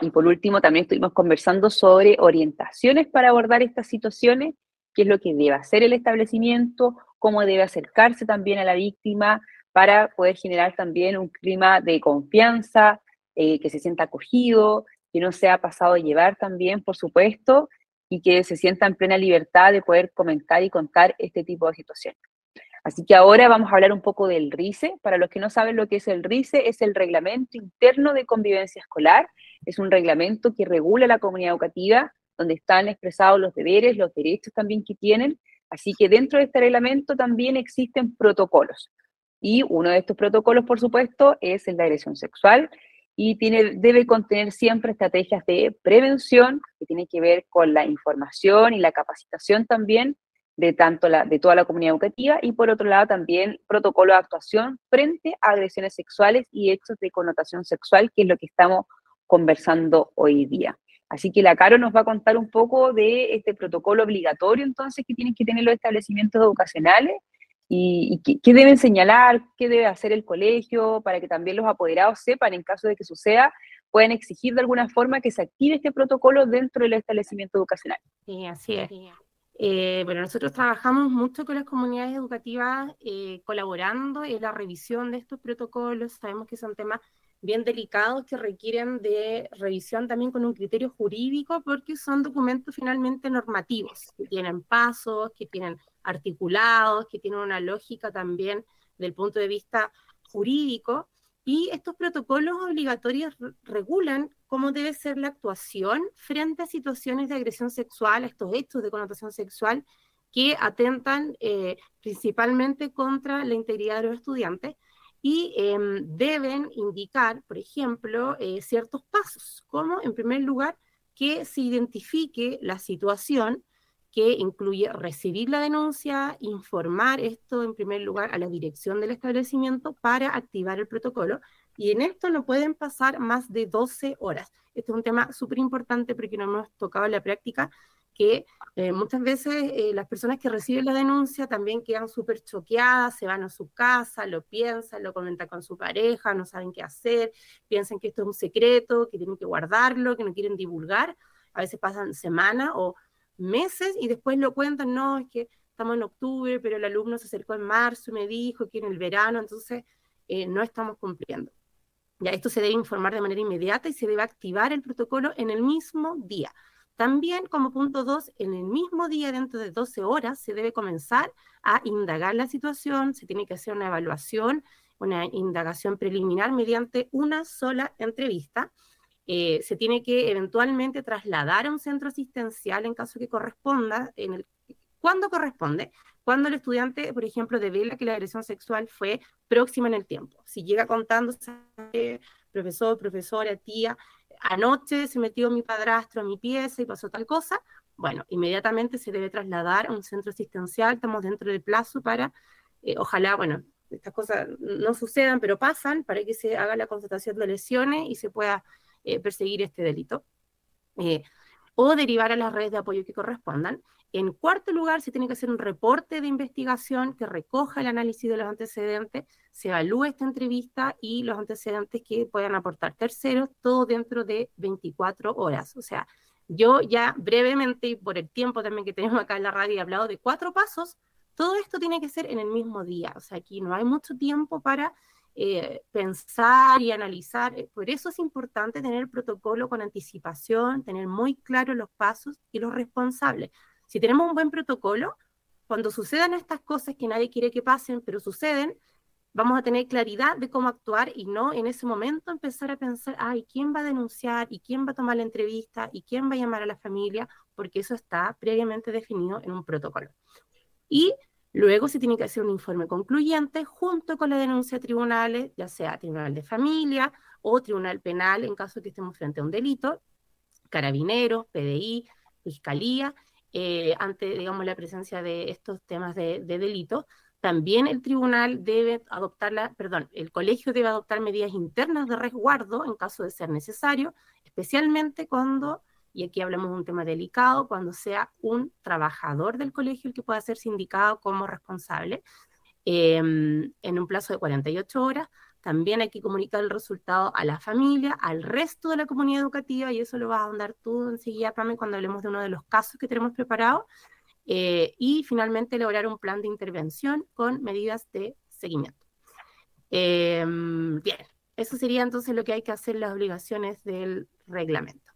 Y por último, también estuvimos conversando sobre orientaciones para abordar estas situaciones, qué es lo que debe hacer el establecimiento, cómo debe acercarse también a la víctima para poder generar también un clima de confianza, eh, que se sienta acogido, que no sea pasado a llevar también, por supuesto, y que se sienta en plena libertad de poder comentar y contar este tipo de situaciones. Así que ahora vamos a hablar un poco del RICE. Para los que no saben lo que es el RICE, es el Reglamento Interno de Convivencia Escolar. Es un reglamento que regula la comunidad educativa, donde están expresados los deberes, los derechos también que tienen. Así que dentro de este reglamento también existen protocolos. Y uno de estos protocolos, por supuesto, es el de agresión sexual y tiene, debe contener siempre estrategias de prevención que tienen que ver con la información y la capacitación también de tanto la, de toda la comunidad educativa y por otro lado también protocolo de actuación frente a agresiones sexuales y hechos de connotación sexual, que es lo que estamos conversando hoy día. Así que la Caro nos va a contar un poco de este protocolo obligatorio entonces que tienen que tener los establecimientos educacionales y, qué, deben señalar, qué debe hacer el colegio para que también los apoderados sepan, en caso de que suceda, pueden exigir de alguna forma que se active este protocolo dentro del establecimiento educacional. Sí, así es. Eh, bueno, nosotros trabajamos mucho con las comunidades educativas eh, colaborando en la revisión de estos protocolos. Sabemos que son temas bien delicados que requieren de revisión también con un criterio jurídico porque son documentos finalmente normativos, que tienen pasos, que tienen articulados, que tienen una lógica también del punto de vista jurídico. Y estos protocolos obligatorios regulan cómo debe ser la actuación frente a situaciones de agresión sexual, estos hechos de connotación sexual que atentan eh, principalmente contra la integridad de los estudiantes y em, deben indicar, por ejemplo, eh, ciertos pasos, como en primer lugar que se identifique la situación que incluye recibir la denuncia, informar esto en primer lugar a la dirección del establecimiento para activar el protocolo. Y en esto no pueden pasar más de 12 horas. Este es un tema súper importante porque no hemos tocado en la práctica que eh, muchas veces eh, las personas que reciben la denuncia también quedan súper choqueadas, se van a su casa, lo piensan, lo comentan con su pareja, no saben qué hacer, piensan que esto es un secreto, que tienen que guardarlo, que no quieren divulgar. A veces pasan semanas o meses y después lo cuentan, no, es que estamos en octubre, pero el alumno se acercó en marzo y me dijo que en el verano, entonces eh, no estamos cumpliendo. Ya esto se debe informar de manera inmediata y se debe activar el protocolo en el mismo día. También, como punto dos, en el mismo día, dentro de 12 horas, se debe comenzar a indagar la situación, se tiene que hacer una evaluación, una indagación preliminar mediante una sola entrevista. Eh, se tiene que eventualmente trasladar a un centro asistencial en caso que corresponda, en el, corresponde, cuando el estudiante, por ejemplo, devela que la agresión sexual fue próxima en el tiempo. Si llega contando, profesor, profesora, tía, anoche se metió mi padrastro a mi pieza y pasó tal cosa, bueno, inmediatamente se debe trasladar a un centro asistencial, estamos dentro del plazo para, eh, ojalá, bueno, estas cosas no sucedan, pero pasan, para que se haga la constatación de lesiones y se pueda eh, perseguir este delito. Eh, o derivar a las redes de apoyo que correspondan. En cuarto lugar, se tiene que hacer un reporte de investigación que recoja el análisis de los antecedentes, se evalúe esta entrevista y los antecedentes que puedan aportar terceros, todo dentro de 24 horas. O sea, yo ya brevemente, y por el tiempo también que tenemos acá en la radio, he hablado de cuatro pasos, todo esto tiene que ser en el mismo día. O sea, aquí no hay mucho tiempo para eh, pensar y analizar. Eh, por eso es importante tener el protocolo con anticipación, tener muy claros los pasos y los responsables. Si tenemos un buen protocolo, cuando sucedan estas cosas que nadie quiere que pasen, pero suceden, vamos a tener claridad de cómo actuar y no en ese momento empezar a pensar, ay, ¿quién va a denunciar? ¿Y quién va a tomar la entrevista? ¿Y quién va a llamar a la familia? Porque eso está previamente definido en un protocolo. Y luego se tiene que hacer un informe concluyente junto con la denuncia a tribunales, ya sea tribunal de familia o tribunal penal en caso de que estemos frente a un delito, carabineros, PDI, fiscalía, eh, ante, digamos, la presencia de estos temas de, delito, también el tribunal debe adoptar la, perdón, el colegio debe adoptar medidas internas de resguardo en caso de ser necesario, especialmente cuando, y aquí hablamos de un tema delicado, cuando sea un trabajador del colegio el que pueda ser sindicado como responsable em, en un plazo de 48 horas también hay que comunicar el resultado a la familia, al resto de la comunidad educativa, y eso lo vas a ahondar tú enseguida, Pame, cuando hablemos de uno de los casos que tenemos preparados. Eh, y finalmente elaborar un plan de intervención con medidas de seguimiento. Em, bien, eso sería entonces lo que hay que hacer las obligaciones del reglamento.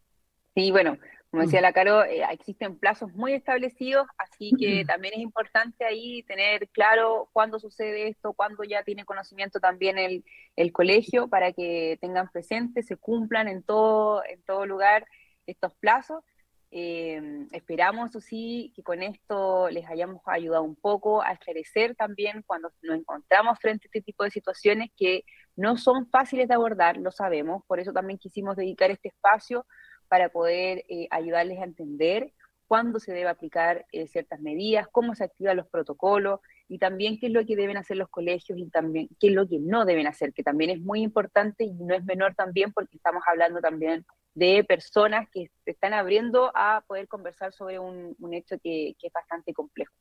Sí, bueno, como decía mm. la Caro, eh, existen plazos muy establecidos, así que también es importante ahí tener claro cuándo sucede esto, cuándo ya tiene conocimiento también el, el colegio para que tengan presente, se cumplan en todo, en todo lugar estos plazos. Eh, esperamos, eso sí, que con esto les hayamos ayudado un poco a esclarecer también cuando nos encontramos frente a este tipo de situaciones que no son fáciles de abordar, lo sabemos, por eso también quisimos dedicar este espacio para poder eh, ayudarles a entender cuándo se debe aplicar eh, ciertas medidas, cómo se activan los protocolos y también qué es lo que deben hacer los colegios y también qué es lo que no deben hacer, que también es muy importante y no es menor también porque estamos hablando también de personas que se están abriendo a poder conversar sobre un, hecho que, es bastante complejo.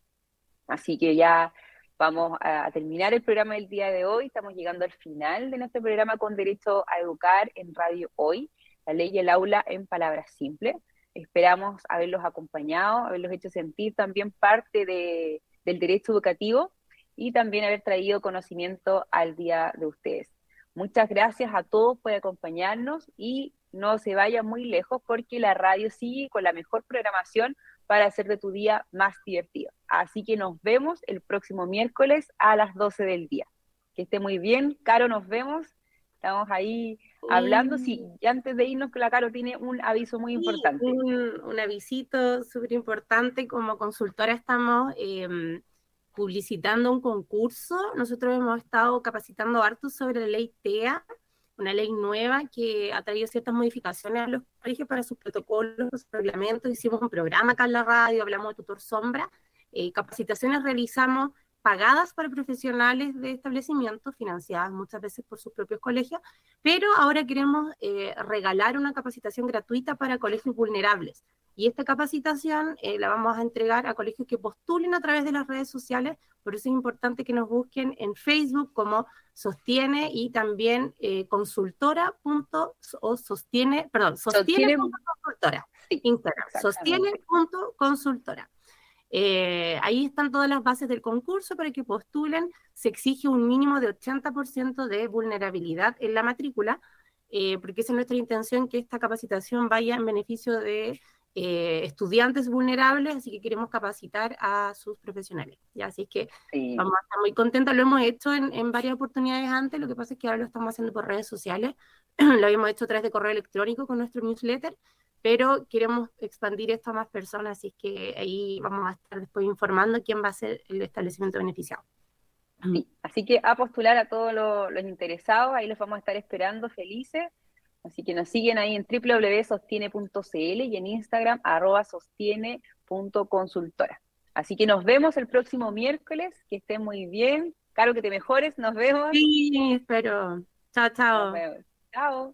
Así que ya vamos a, terminar el programa del día de hoy. Estamos llegando al final de nuestro programa con derecho a educar en Radio Hoy la ley y el aula en palabras simples. Esperamos haberlos acompañado, haberlos hecho sentir también parte del derecho educativo y también haber traído conocimiento al día de ustedes. Muchas gracias a todos por acompañarnos y no se vayan muy lejos porque la radio sigue con la mejor programación para hacer de tu día más divertido. Así que nos vemos el próximo miércoles a las 12 del día. Que esté muy bien. Caro, nos vemos. Estamos ahí hablando. Sí, y antes de irnos, la Caro tiene un aviso muy importante. Un, un avisito súper importante. Como consultora estamos em, publicitando un concurso. Nosotros hemos estado capacitando harto sobre la ley TEA, una ley nueva que ha traído ciertas modificaciones a los colegios para sus protocolos, sus reglamentos. Hicimos un programa acá en la radio, hablamos de tutor sombra. Eh, capacitaciones realizamos pagadas para profesionales de establecimientos, financiadas muchas veces por sus propios colegios, pero ahora queremos eh, regalar una capacitación gratuita para colegios vulnerables. Y esta capacitación eh, la vamos a entregar a colegios que postulen a través de las redes sociales, por eso es importante que nos busquen en Facebook como sostiene y también eh, consultora o sostiene, perdón, sostiene.consultora, Instagram, sostiene.consultora. Eh, ahí están todas las bases del concurso para que postulen. Se exige un mínimo de 80% de vulnerabilidad en la matrícula, eh, porque es nuestra intención que esta capacitación vaya en beneficio de eh, estudiantes vulnerables, así que queremos capacitar a sus profesionales. ¿ya? Así que vamos a estar muy contentos, lo hemos hecho en, en, varias oportunidades antes, lo que pasa es que ahora lo estamos haciendo por redes sociales, lo habíamos hecho a través de correo electrónico con nuestro newsletter, pero queremos expandir esto a más personas, así que ahí vamos a estar después informando quién va a ser el establecimiento beneficiado. así que a postular a todos los, interesados, ahí los vamos a estar esperando felices. Así que nos siguen ahí en www.sostiene.cl y en Instagram arroba sostiene.consultora. Así que nos vemos el próximo miércoles, que estén muy bien. Caro, que te mejores, nos vemos. Sí, espero. Chao, chao. Chao.